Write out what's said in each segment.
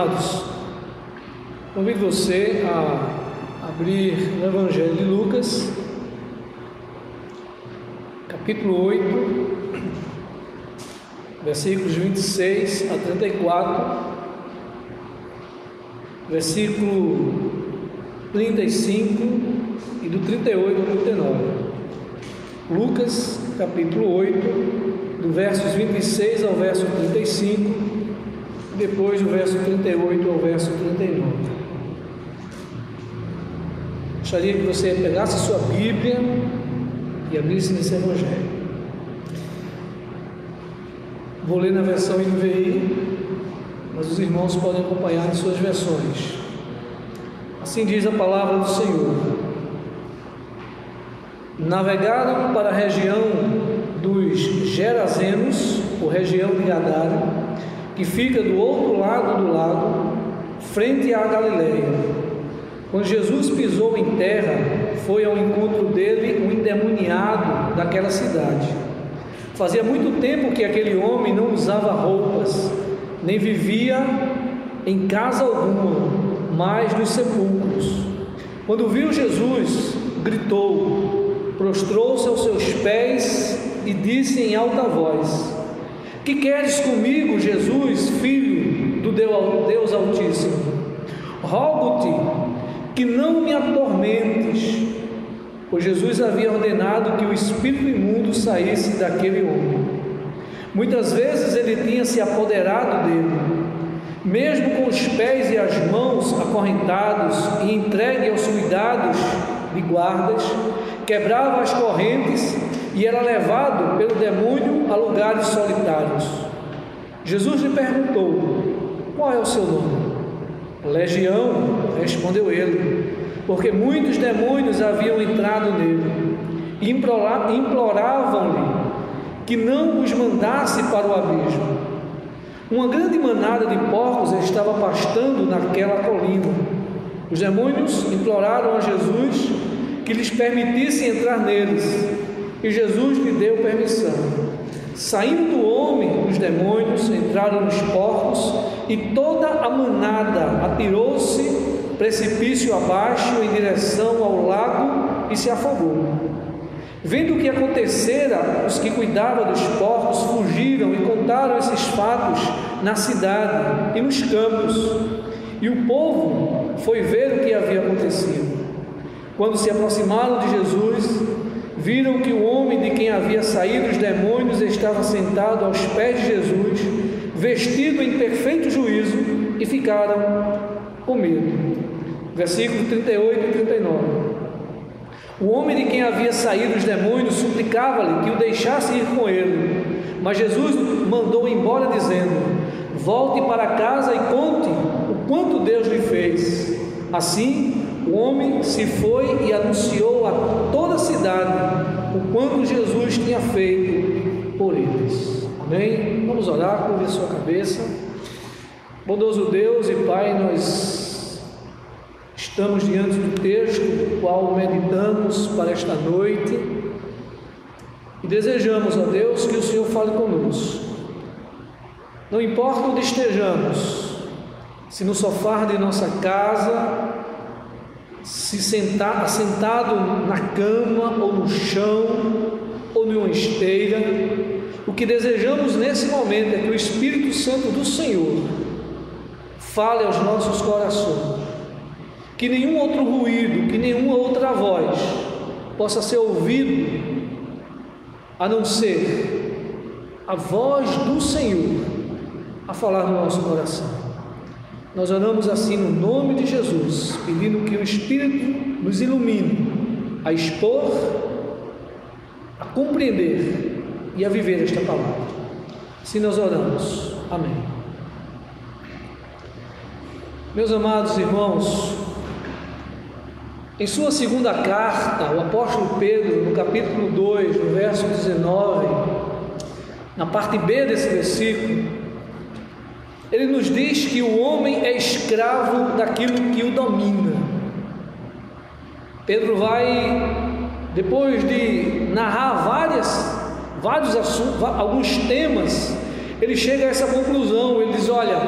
Amados, convido você a abrir o Evangelho de Lucas, capítulo 8, versículos 26 a 34, versículo 35 e do 38 ao 39. Lucas, capítulo 8, do versos 26 ao verso 35 depois do verso 38 ao verso 39. Gostaria que você pegasse sua Bíblia e abrisse nesse Evangelho. Vou ler na versão NVI, mas os irmãos podem acompanhar em suas versões. Assim diz a palavra do Senhor. Navegaram para a região dos Gerazenos, ou região de Gadara, que fica do outro lado do lago, frente à Galileia. Quando Jesus pisou em terra, foi ao encontro dele um endemoniado daquela cidade. Fazia muito tempo que aquele homem não usava roupas, nem vivia em casa alguma, mas nos sepulcros. Quando viu Jesus, gritou, prostrou-se aos seus pés e disse em alta voz: que queres comigo, Jesus, filho do Deus Altíssimo? Rogo-te que não me atormentes, pois Jesus havia ordenado que o espírito imundo saísse daquele homem. Muitas vezes ele tinha se apoderado dele, mesmo com os pés e as mãos acorrentados e entregue aos cuidados de guardas, quebrava as correntes e era levado pelo demônio a lugares solitários. Jesus lhe perguntou: Qual é o seu nome? Legião, respondeu ele, porque muitos demônios haviam entrado nele e imploravam-lhe que não os mandasse para o abismo. Uma grande manada de porcos estava pastando naquela colina. Os demônios imploraram a Jesus que lhes permitisse entrar neles. E Jesus lhe deu permissão. Saindo do homem, os demônios entraram nos porcos e toda a manada atirou-se precipício abaixo em direção ao lago e se afogou. Vendo o que acontecera, os que cuidavam dos porcos fugiram e contaram esses fatos na cidade e nos campos. E o povo foi ver o que havia acontecido. Quando se aproximaram de Jesus, viram que o homem de quem havia saído os demônios estava sentado aos pés de Jesus, vestido em perfeito juízo, e ficaram com medo. Versículo 38 e 39. O homem de quem havia saído os demônios suplicava-lhe que o deixasse ir com ele, mas Jesus mandou embora, dizendo: Volte para casa e conte o quanto Deus lhe fez. Assim, o homem se foi e anunciou a toda a cidade o quanto Jesus tinha feito por eles. Amém? Vamos orar, curva sua cabeça. Bondoso Deus e Pai, nós estamos diante do texto do qual meditamos para esta noite e desejamos, a Deus, que o Senhor fale conosco. Não importa onde estejamos, se no sofá de nossa casa, se sentar assentado na cama ou no chão ou numa esteira, o que desejamos nesse momento é que o Espírito Santo do Senhor fale aos nossos corações, que nenhum outro ruído, que nenhuma outra voz possa ser ouvido a não ser a voz do Senhor a falar no nosso coração. Nós oramos assim no nome de Jesus, pedindo que o Espírito nos ilumine a expor, a compreender e a viver esta palavra. Assim nós oramos. Amém. Meus amados irmãos, em sua segunda carta, o apóstolo Pedro, no capítulo 2, no verso 19, na parte B desse versículo, ele nos diz que o homem é escravo daquilo que o domina. Pedro vai, depois de narrar várias, vários assuntos, alguns temas ele chega a essa conclusão, ele diz: olha,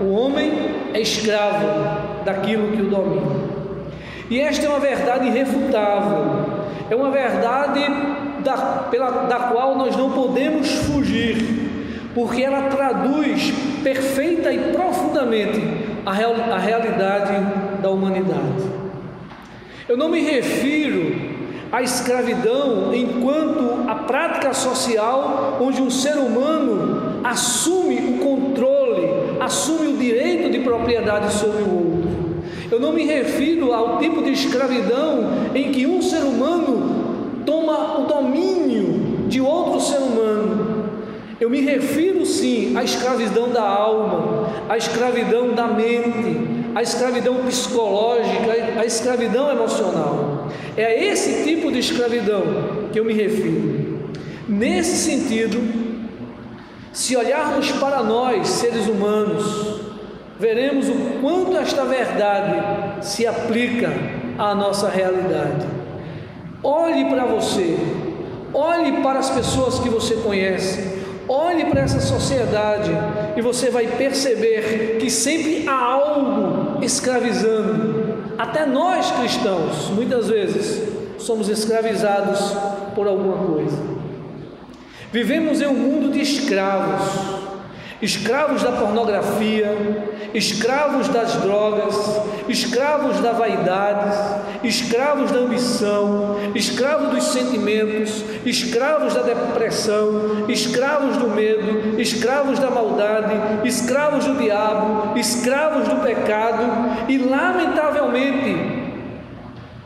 o homem é escravo daquilo que o domina. E esta é uma verdade irrefutável, é uma verdade da, pela, da qual nós não podemos fugir, porque ela traduz perfeita e profundamente a, real, a realidade da humanidade. Eu não me refiro à escravidão enquanto a prática social onde um ser humano assume o controle, assume o direito de propriedade sobre o outro. Eu não me refiro ao tipo de escravidão em que um ser humano toma o domínio de outro ser humano. Eu me refiro sim à escravidão da alma, à escravidão da mente, a escravidão psicológica, a escravidão emocional. É a esse tipo de escravidão que eu me refiro. Nesse sentido, se olharmos para nós, seres humanos, veremos o quanto esta verdade se aplica à nossa realidade. Olhe para você, olhe para as pessoas que você conhece, Olhe para essa sociedade e você vai perceber que sempre há algo escravizando. Até nós cristãos, muitas vezes, somos escravizados por alguma coisa. Vivemos em um mundo de escravos escravos da pornografia, escravos das drogas, escravos da vaidade, escravos da ambição, escravos dos sentimentos, escravos da depressão, escravos do medo, escravos da maldade, escravos do diabo, escravos do pecado e, lamentavelmente,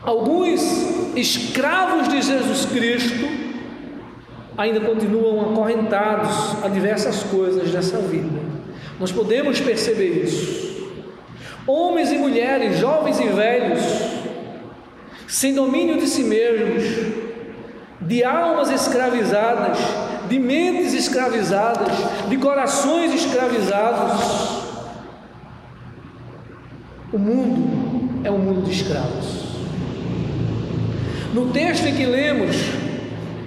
alguns escravos de Jesus Cristo ainda continuam acorrentados a diversas coisas dessa vida. Nós podemos perceber isso. Homens e mulheres, jovens e velhos, sem domínio de si mesmos, de almas escravizadas, de mentes escravizadas, de corações escravizados. O mundo é um mundo de escravos. No texto em que lemos,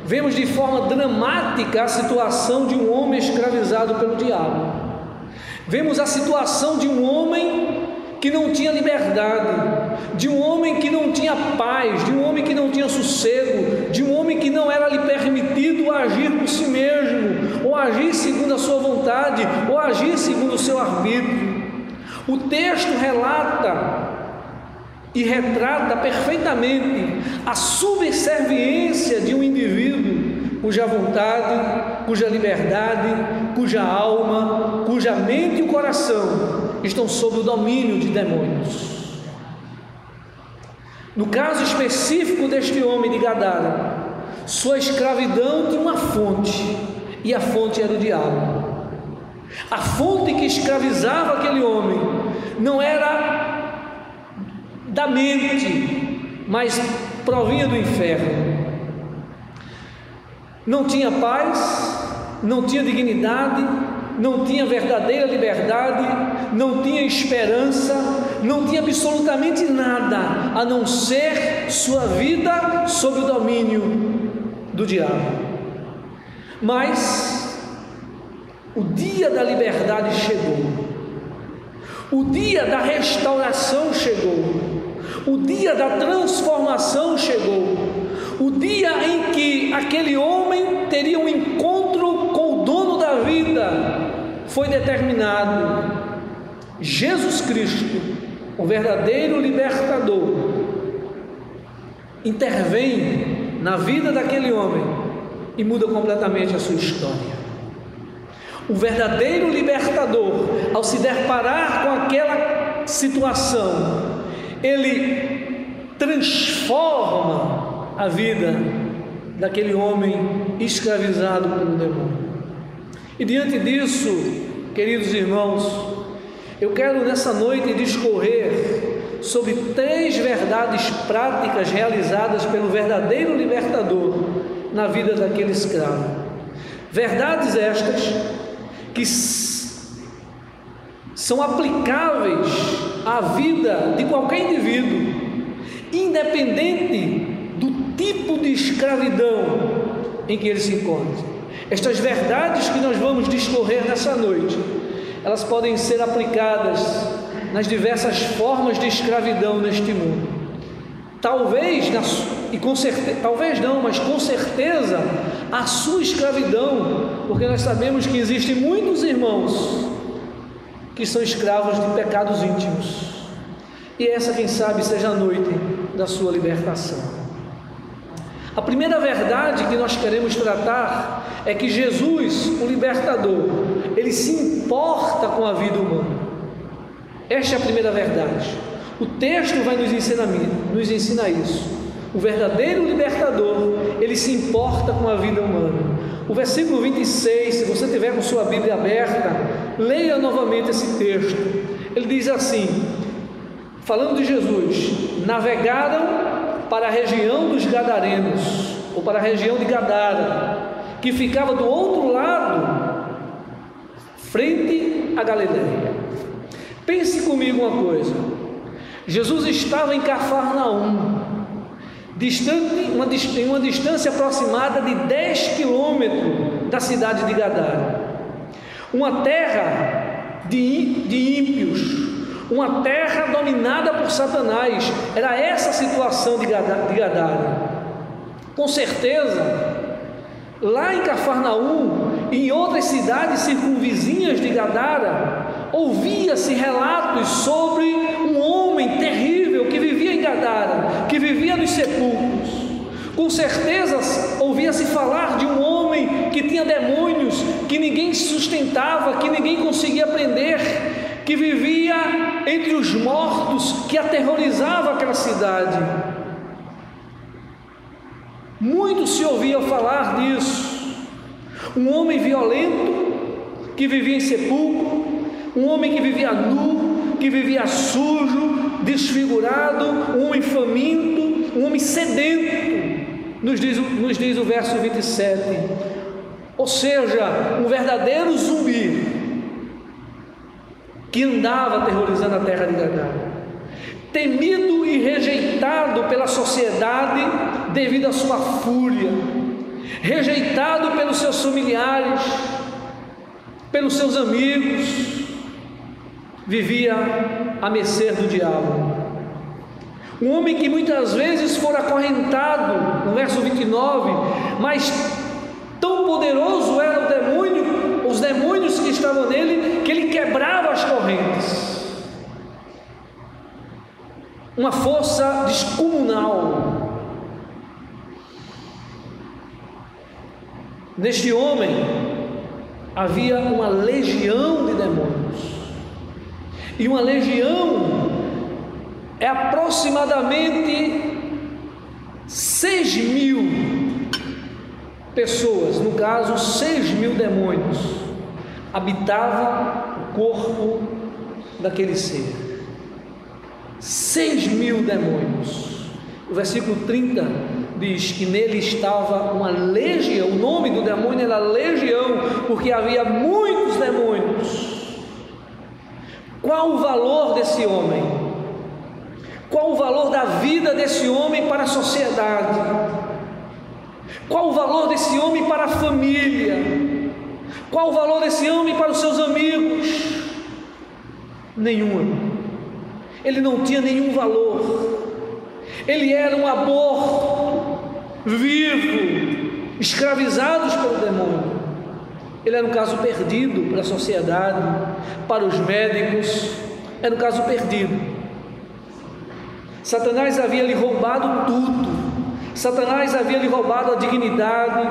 Vemos de forma dramática a situação de um homem escravizado pelo diabo. Vemos a situação de um homem que não tinha liberdade, de um homem que não tinha paz, de um homem que não tinha sossego, de um homem que não era lhe permitido agir por si mesmo, ou agir segundo a sua vontade, ou agir segundo o seu arbítrio. O texto relata e retrata perfeitamente a subserviência de um indivíduo cuja vontade, cuja liberdade, cuja alma, cuja mente e o coração estão sob o domínio de demônios. No caso específico deste homem de Gadara, sua escravidão tinha uma fonte, e a fonte era o diabo. A fonte que escravizava aquele homem não era da mente, mas provinha do inferno. Não tinha paz, não tinha dignidade, não tinha verdadeira liberdade, não tinha esperança, não tinha absolutamente nada a não ser sua vida sob o domínio do diabo. Mas o dia da liberdade chegou, o dia da restauração chegou, o dia da transformação chegou. O dia em que aquele homem teria um encontro com o dono da vida foi determinado. Jesus Cristo, o verdadeiro libertador, intervém na vida daquele homem e muda completamente a sua história. O verdadeiro libertador, ao se deparar com aquela situação, ele transforma a vida daquele homem escravizado pelo demônio. E diante disso, queridos irmãos, eu quero nessa noite discorrer sobre três verdades práticas realizadas pelo verdadeiro libertador na vida daquele escravo. Verdades estas que são aplicáveis à vida de qualquer indivíduo, independente tipo de escravidão em que ele se encontra. Estas verdades que nós vamos discorrer nessa noite, elas podem ser aplicadas nas diversas formas de escravidão neste mundo. Talvez, e com certeza, talvez não, mas com certeza, a sua escravidão, porque nós sabemos que existem muitos irmãos que são escravos de pecados íntimos. E essa, quem sabe, seja a noite da sua libertação. A primeira verdade que nós queremos tratar é que Jesus, o libertador, ele se importa com a vida humana. Esta é a primeira verdade. O texto vai nos ensinar, nos ensinar isso. O verdadeiro libertador, ele se importa com a vida humana. O versículo 26, se você tiver com sua Bíblia aberta, leia novamente esse texto. Ele diz assim: falando de Jesus, navegaram para a região dos Gadarenos, ou para a região de Gadara, que ficava do outro lado, frente a Galileia. Pense comigo uma coisa: Jesus estava em Cafarnaum, distante, uma, em uma distância aproximada de 10 quilômetros da cidade de Gadara, uma terra de, de ímpios, uma terra dominada por Satanás. Era essa a situação de Gadara. Com certeza, lá em Cafarnaum e em outras cidades circunvizinhas de Gadara, ouvia-se relatos sobre um homem terrível que vivia em Gadara, que vivia nos sepulcros. Com certeza ouvia-se falar de um homem que tinha demônios, que ninguém sustentava, que ninguém conseguia prender, que vivia entre os mortos, que aterrorizava aquela cidade. Muito se ouvia falar disso. Um homem violento que vivia em sepulcro, um homem que vivia nu, que vivia sujo, desfigurado, um homem faminto, um homem sedento, nos diz, nos diz o verso 27. Ou seja, um verdadeiro zumbi que andava aterrorizando a terra de Gadara. Temido e rejeitado pela sociedade devido à sua fúria, rejeitado pelos seus familiares, pelos seus amigos, vivia a mercê do diabo. Um homem que muitas vezes fora acorrentado, no verso 29, mas tão poderoso era o demônio, os demônios que estavam nele, que ele quebrava as correntes. Uma força descomunal. Neste homem havia uma legião de demônios. E uma legião é aproximadamente 6 mil pessoas, no caso, 6 mil demônios, habitava o corpo daquele ser. 6 mil demônios. O versículo 30 diz que nele estava uma legião, o nome do demônio era legião, porque havia muitos demônios. Qual o valor desse homem? Qual o valor da vida desse homem para a sociedade? Qual o valor desse homem para a família? Qual o valor desse homem para os seus amigos? Nenhum. Ele não tinha nenhum valor. Ele era um aborto vivo, escravizados pelo demônio. Ele era um caso perdido para a sociedade, para os médicos, era um caso perdido. Satanás havia lhe roubado tudo. Satanás havia lhe roubado a dignidade,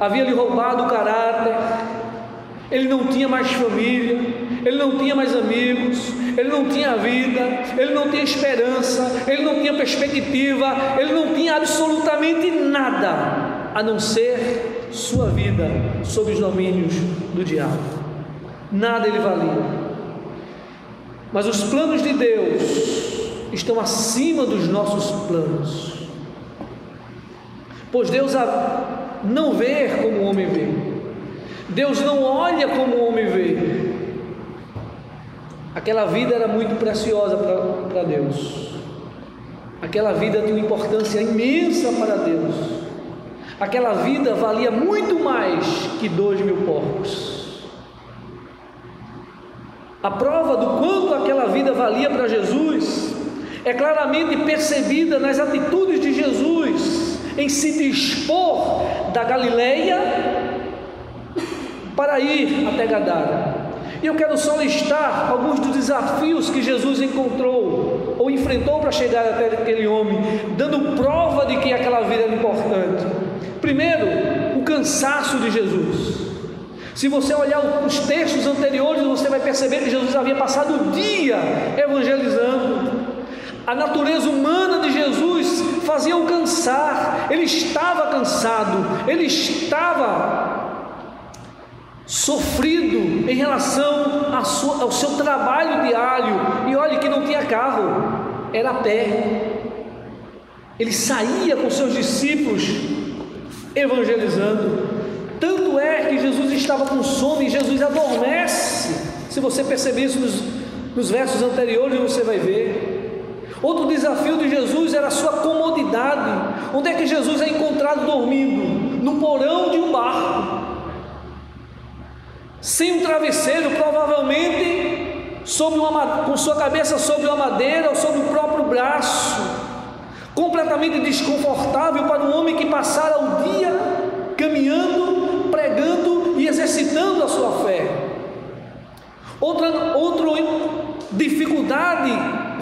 havia lhe roubado o caráter. Ele não tinha mais família, ele não tinha mais amigos, ele não tinha vida, ele não tinha esperança, ele não tinha perspectiva, ele não tinha absolutamente nada a não ser sua vida sob os domínios do diabo. Nada ele valia. Mas os planos de Deus estão acima dos nossos planos. Pois Deus não vê como o homem vê. Deus não olha como o homem vê. Aquela vida era muito preciosa para Deus. Aquela vida tinha uma importância imensa para Deus. aquela vida valia muito mais que dois mil porcos. A prova do quanto aquela vida valia para Jesus é claramente percebida nas atitudes de em se dispor da Galileia para ir até Gadara. E eu quero só listar alguns dos desafios que Jesus encontrou ou enfrentou para chegar até aquele homem, dando prova de que aquela vida era importante. Primeiro, o cansaço de Jesus. Se você olhar os textos anteriores, você vai perceber que Jesus havia passado o dia evangelizando. A natureza humana de Jesus fazia o cansar, ele estava cansado, ele estava sofrido em relação ao seu trabalho diário. E olhe que não tinha carro, era a pé. Ele saía com seus discípulos evangelizando. Tanto é que Jesus estava com sono e Jesus adormece. Se você perceber isso nos, nos versos anteriores, você vai ver. Outro desafio de Jesus era a sua comodidade. Onde é que Jesus é encontrado dormindo? No porão de um barco sem um travesseiro, provavelmente sobre uma, com sua cabeça sobre uma madeira ou sobre o próprio braço, completamente desconfortável para um homem que passara o dia caminhando, pregando e exercitando a sua fé. Outra, outra dificuldade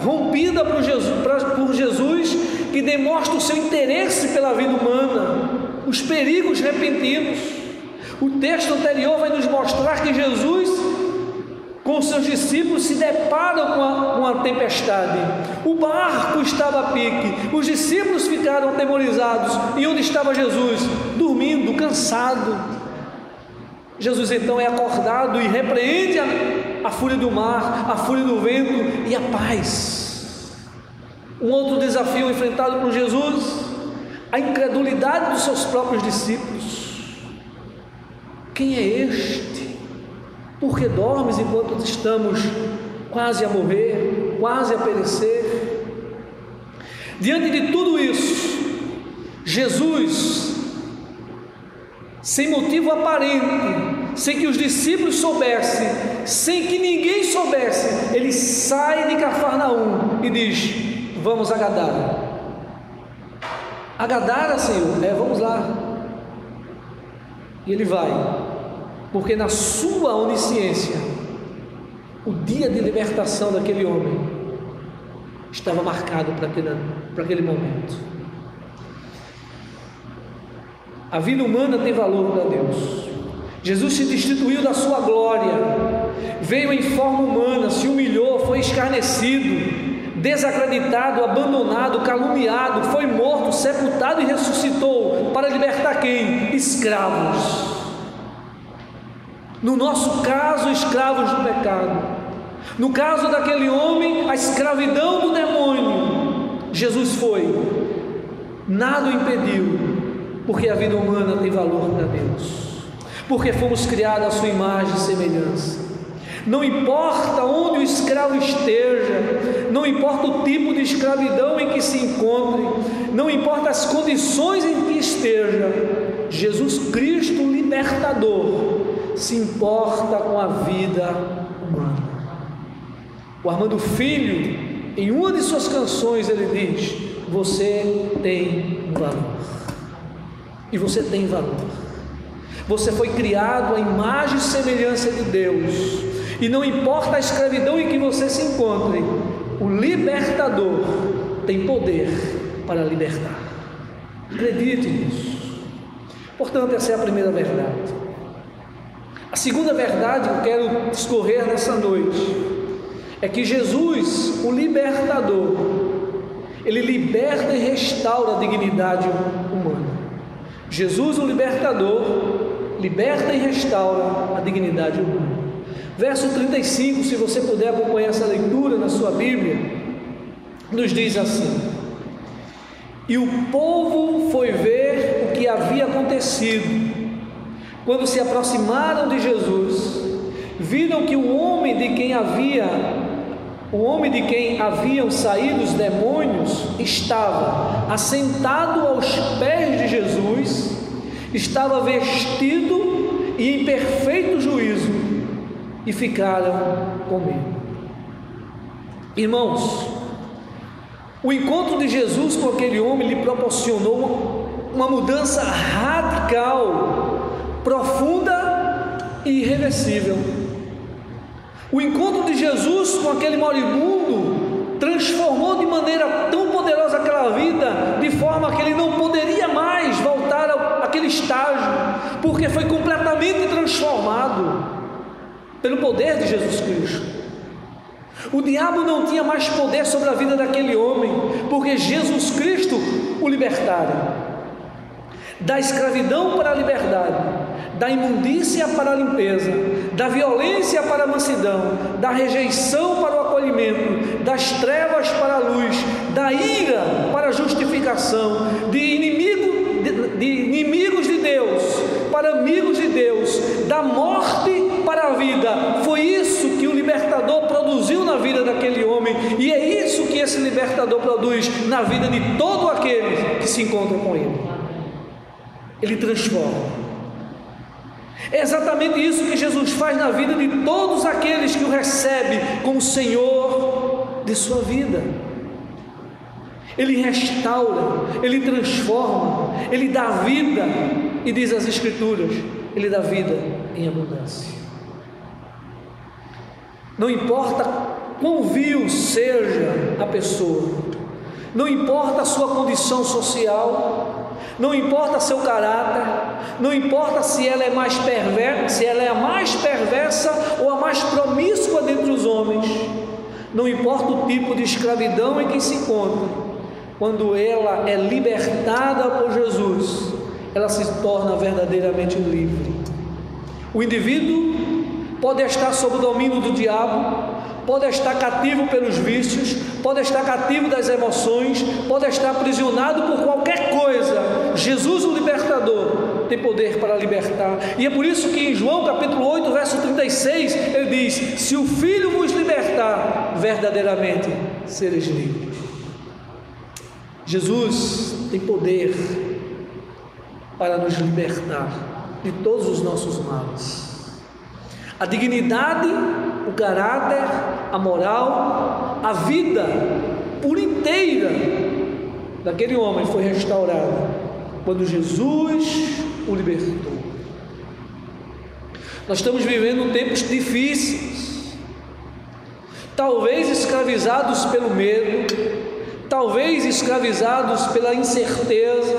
rompida por Jesus, por Jesus que demonstra o seu interesse pela vida humana, os perigos repentinos. O texto anterior vai nos mostrar que Jesus, com seus discípulos, se deparam com a, tempestade. O barco estava a pique, os discípulos ficaram atemorizados. E onde estava Jesus? Dormindo, cansado. Jesus então é acordado e repreende a fúria do mar, a fúria do vento e a paz. Um outro desafio enfrentado por Jesus, a incredulidade dos seus próprios discípulos. Quem é este? Porque dormes enquanto estamos quase a morrer, quase a perecer? Diante de tudo isso, Jesus, sem motivo aparente, sem que os discípulos soubessem, sem que ninguém soubesse, ele sai de Cafarnaum e diz: Vamos a Gadara. A Gadara, Senhor, é, vamos lá. E ele vai porque na sua onisciência, o dia de libertação daquele homem estava marcado para aquele, para aquele momento. A vida humana tem valor para Deus. Jesus se destituiu da sua glória, veio em forma humana, se humilhou, foi escarnecido, desacreditado, abandonado, caluniado, foi morto, sepultado e ressuscitou para libertar quem? Escravos no nosso caso, escravos do pecado. No caso daquele homem, a escravidão do demônio. Jesus foi, nada o impediu, porque a vida humana tem valor para Deus, porque fomos criados à sua imagem e semelhança. Não importa onde o escravo esteja, não importa o tipo de escravidão em que se encontre, não importa as condições em que esteja, Jesus Cristo, libertador, se importa com a vida humana. O Armando Filho, em uma de suas canções, ele diz: Você tem valor. E você tem valor. Você foi criado à imagem e semelhança de Deus. E não importa a escravidão em que você se encontre, o libertador tem poder para libertar. Acredite nisso. Portanto, essa é a primeira verdade. A segunda verdade que eu quero discorrer nessa noite é que Jesus, o libertador, ele liberta e restaura a dignidade humana. Jesus, o libertador, liberta e restaura a dignidade humana. Verso 35, se você puder acompanhar essa leitura na sua Bíblia, nos diz assim: E o povo foi ver o que havia acontecido quando se aproximaram de Jesus, viram que o homem de quem havia o homem de quem haviam saído os demônios estava assentado aos pés de Jesus, estava vestido e em perfeito juízo, e ficaram com medo. Irmãos, o encontro de Jesus com aquele homem lhe proporcionou uma mudança radical, profunda e irreversível. O encontro de Jesus com aquele moribundo transformou de maneira tão poderosa aquela vida, de forma que ele não poderia mais voltar àquele estágio, porque foi completamente transformado pelo poder de Jesus Cristo. O diabo não tinha mais poder sobre a vida daquele homem, porque Jesus Cristo o libertara. Da escravidão para a liberdade, da imundícia para a limpeza, da violência para a mansidão, da rejeição para o acolhimento, das trevas para a luz, da ira para a justificação, de, inimigo, de, inimigos de Deus para amigos de Deus, da morte para a vida. Foi isso que o libertador produziu na vida daquele homem, e é isso que esse libertador produz na vida de todo aquele que se encontra com ele. Ele transforma. É exatamente isso que Jesus faz na vida de todos aqueles que o recebem como Senhor de sua vida. Ele restaura, ele transforma, ele dá vida, e diz as Escrituras: ele dá vida em abundância. Não importa quão vil seja a pessoa, não importa a sua condição social, não importa seu caráter, não importa se ela é mais perversa, se ela é a mais perversa ou a mais promíscua dentre os homens, não importa o tipo de escravidão em que se encontra, quando ela é libertada por Jesus, ela se torna verdadeiramente livre. O indivíduo pode estar sob o domínio do diabo, pode estar cativo pelos vícios, pode estar cativo das emoções, pode estar aprisionado por qualquer coisa. Jesus, o libertador, tem poder para libertar. E é por isso que em João capítulo 8, verso 36, ele diz: Se o Filho vos libertar, verdadeiramente sereis livres. Jesus tem poder para nos libertar de todos os nossos males. A dignidade, o caráter, a moral, a vida por inteira daquele homem foi restaurada quando Jesus o libertou. Nós estamos vivendo tempos difíceis, talvez escravizados pelo medo, talvez escravizados pela incerteza,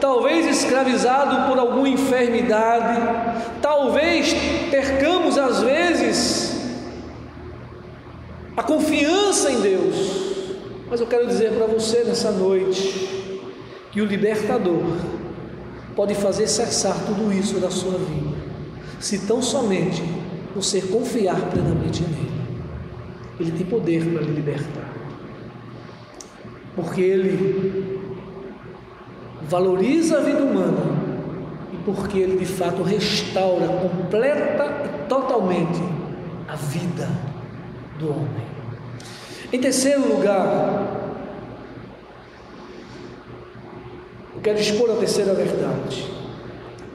talvez escravizado por alguma enfermidade, talvez percamos às vezes a confiança em Deus. Mas eu quero dizer para você nessa noite que o libertador pode fazer cessar tudo isso da sua vida, se tão somente você confiar plenamente nele. Ele tem poder para lhe libertar. Porque ele valoriza a vida humana e porque ele de fato restaura completa e totalmente a vida do homem. Em terceiro lugar, eu quero expor a terceira verdade.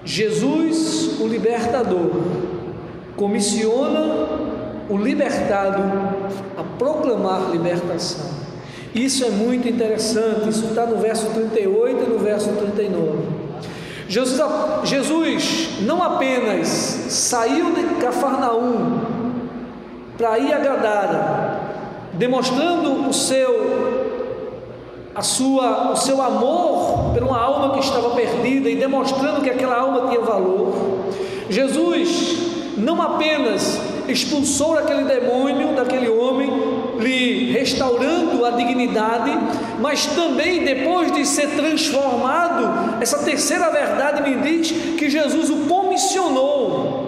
Jesus, o libertador, comissiona o libertado a proclamar libertação. Isso é muito interessante, isso está no verso 38 e no verso 39. Jesus, Jesus não apenas saiu de Cafarnaum para ir a Gadara, demonstrando o seu a sua, o seu amor por uma alma que estava perdida e demonstrando que aquela alma tinha valor. Jesus não apenas expulsou aquele demônio daquele homem, lhe restaurando a dignidade, mas também depois de ser transformado, essa terceira verdade me diz que Jesus o comissionou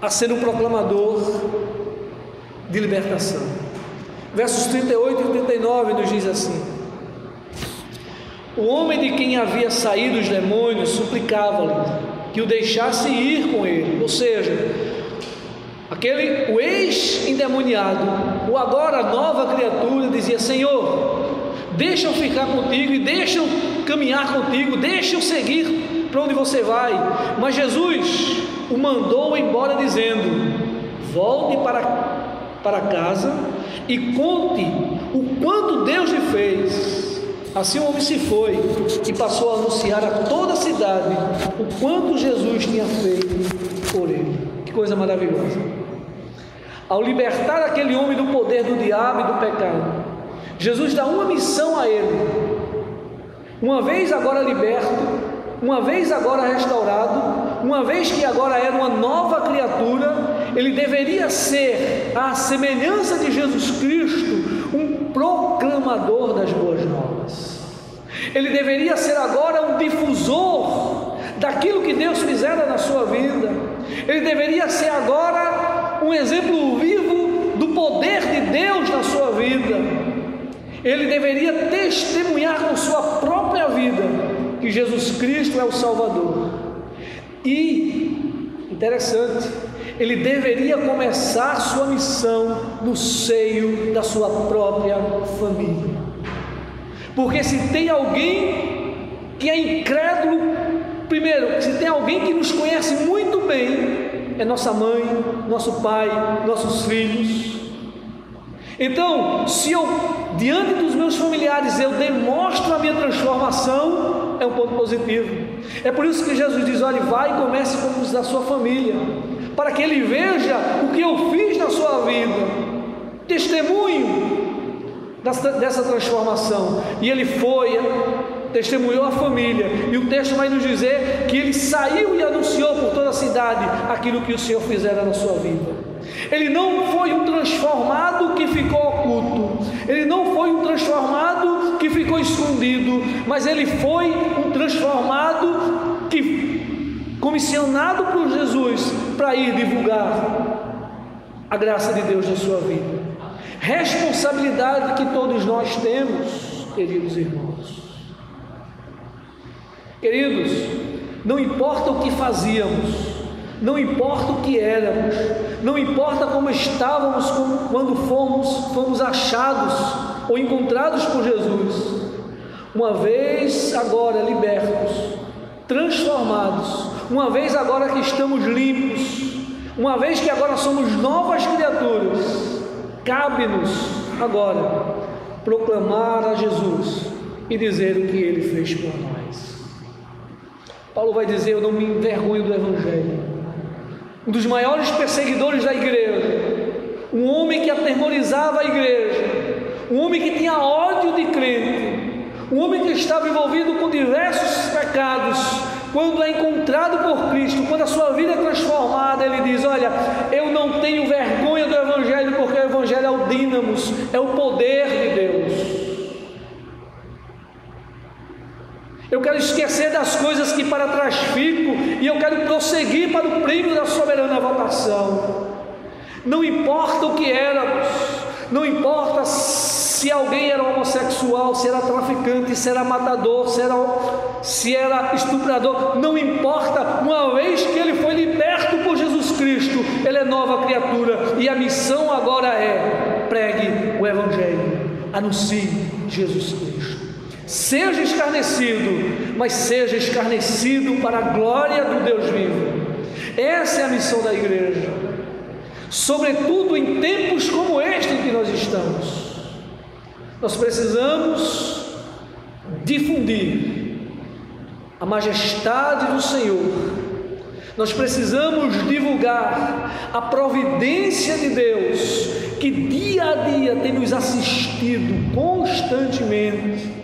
a ser um proclamador de libertação. Versos 38 e 39 nos diz assim: O homem de quem havia saído os demônios suplicava-lhe que o deixasse ir com ele, ou seja, aquele o ex-endemoniado, o agora nova criatura dizia: Senhor, deixa eu ficar contigo e deixa eu caminhar contigo, deixa eu seguir para onde você vai. Mas Jesus o mandou embora dizendo: Volte para, para casa e conte o quanto Deus lhe fez. Assim o homem se foi e passou a anunciar a toda a cidade o quanto Jesus tinha feito por ele. Que coisa maravilhosa. Ao libertar aquele homem do poder do diabo e do pecado, Jesus dá uma missão a ele. Uma vez agora liberto, uma vez agora restaurado, uma vez que agora era uma nova criatura, ele deveria ser, à semelhança de Jesus Cristo, um proclamador das boas novas. Ele deveria ser agora um difusor daquilo que Deus fizera na sua vida. Ele deveria ser agora um exemplo vivo do poder de Deus na sua vida. Ele deveria testemunhar com sua própria vida que Jesus Cristo é o Salvador. E, interessante, ele deveria começar sua missão no seio da sua própria família. Porque se tem alguém que é incrédulo, primeiro, se tem alguém que nos conhece muito bem, é nossa mãe, nosso pai, nossos filhos. Então, se eu, diante dos meus familiares, eu demonstro a minha transformação, é um ponto positivo. É por isso que Jesus diz: olhe, vai e comece com os da sua família para que ele veja o que eu fiz na sua vida, testemunho dessa transformação. E ele foi, testemunhou a família, e o texto vai nos dizer que ele saiu e anunciou por toda a cidade aquilo que o Senhor fizera na sua vida. Ele não foi um transformado que ficou oculto, ele não foi um transformado que ficou escondido, mas ele foi um transformado que comissionado por Jesus para ir divulgar a graça de Deus na sua vida. Responsabilidade que todos nós temos, queridos irmãos. Queridos, não importa o que fazíamos, não importa o que éramos, não importa como estávamos quando fomos, fomos achados ou encontrados por Jesus, uma vez agora libertos, transformados, uma vez agora que estamos limpos, uma vez que agora somos novas criaturas, cabe-nos agora proclamar a Jesus e dizer o que ele fez por nós. Paulo vai dizer: Eu não me envergonho do Evangelho. Um dos maiores perseguidores da igreja, um homem que aterrorizava a igreja, um homem que tinha ódio de crente, um homem que estava envolvido com diversos pecados, quando é encontrado por Cristo, quando a sua vida é transformada, ele diz: Olha, eu não tenho vergonha do Evangelho, porque o Evangelho é o dínamos, é o poder de Deus. Eu quero esquecer das coisas que para trás fico e eu quero prosseguir para o prêmio da soberana votação. Não importa o que éramos, não importa se alguém era homossexual, se era traficante, se era matador, se era, se era estuprador, não importa, uma vez que ele foi liberto por Jesus Cristo, ele é nova criatura e a missão agora é: pregue o Evangelho, anuncie Jesus Cristo. Seja escarnecido, mas seja escarnecido para a glória do Deus vivo. Essa é a missão da igreja, sobretudo em tempos como este em que nós estamos. Nós precisamos difundir a majestade do Senhor. Nós precisamos divulgar a providência de Deus que dia a dia tem nos assistido constantemente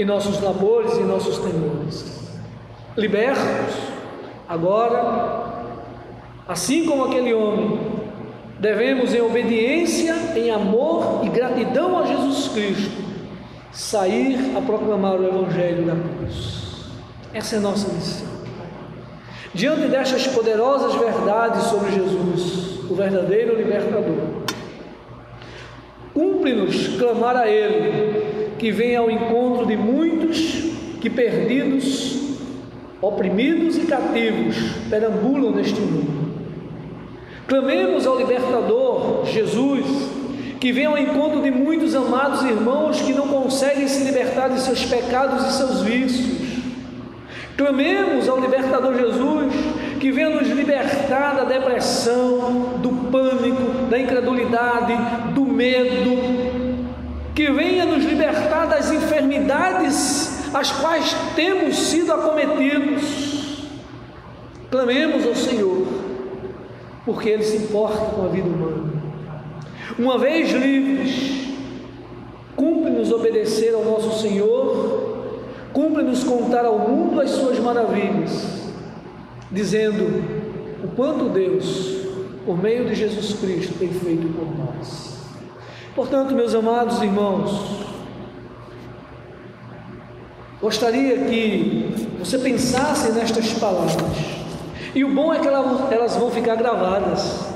em nossos labores e nossos temores. Libertos, agora, assim como aquele homem devemos, em obediência, em amor e gratidão a Jesus Cristo, sair a proclamar o Evangelho da cruz. Essa é a nossa missão. Diante destas poderosas verdades sobre Jesus, o verdadeiro libertador, cumpre-nos clamar a Ele, que vem ao encontro de muitos que perdidos, oprimidos e cativos perambulam neste mundo Clamemos ao libertador Jesus, que vem ao encontro de muitos amados irmãos que não conseguem se libertar de seus pecados e seus vícios. Clamemos ao libertador Jesus, que venha nos libertar da depressão, do pânico, da incredulidade, do medo, que venha nos libertar das enfermidades às quais temos sido acometidos. Clamemos ao Senhor, porque Ele se importa com a vida humana. Uma vez livres, cumpre-nos obedecer ao nosso Senhor Cumpre-nos contar ao mundo as suas maravilhas, dizendo o quanto Deus, por meio de Jesus Cristo, tem feito por nós. Portanto, meus amados irmãos, gostaria que você pensasse nestas palavras. E o bom é que elas vão ficar gravadas.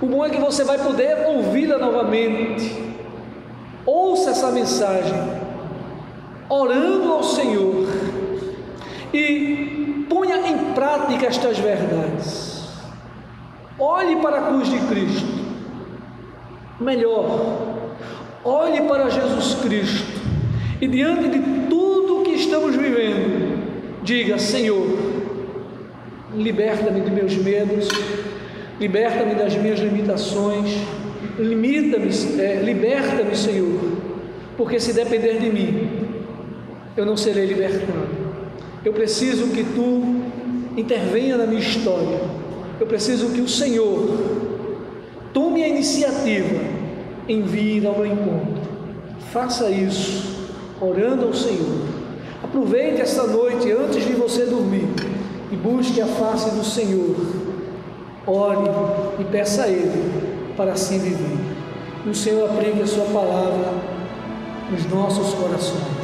O bom é que você vai poder ouvi-la novamente. Ouça essa mensagem orando ao Senhor e ponha em prática estas verdades. Olhe para a cruz de Cristo. Melhor, olhe para Jesus Cristo e diante de tudo que estamos vivendo, diga: Senhor, liberta-me de meus medos, liberta-me das minhas limitações, limita-me, é, liberta-me, Senhor, porque se depender de mim, eu não serei libertado. Eu preciso que tu intervenha na minha história. Eu preciso que o Senhor tome a iniciativa em vir ao meu encontro. Faça isso, orando ao Senhor. Aproveite esta noite antes de você dormir e busque a face do Senhor. Ore e peça a Ele para assim viver. Que o Senhor aplique a Sua palavra nos nossos corações.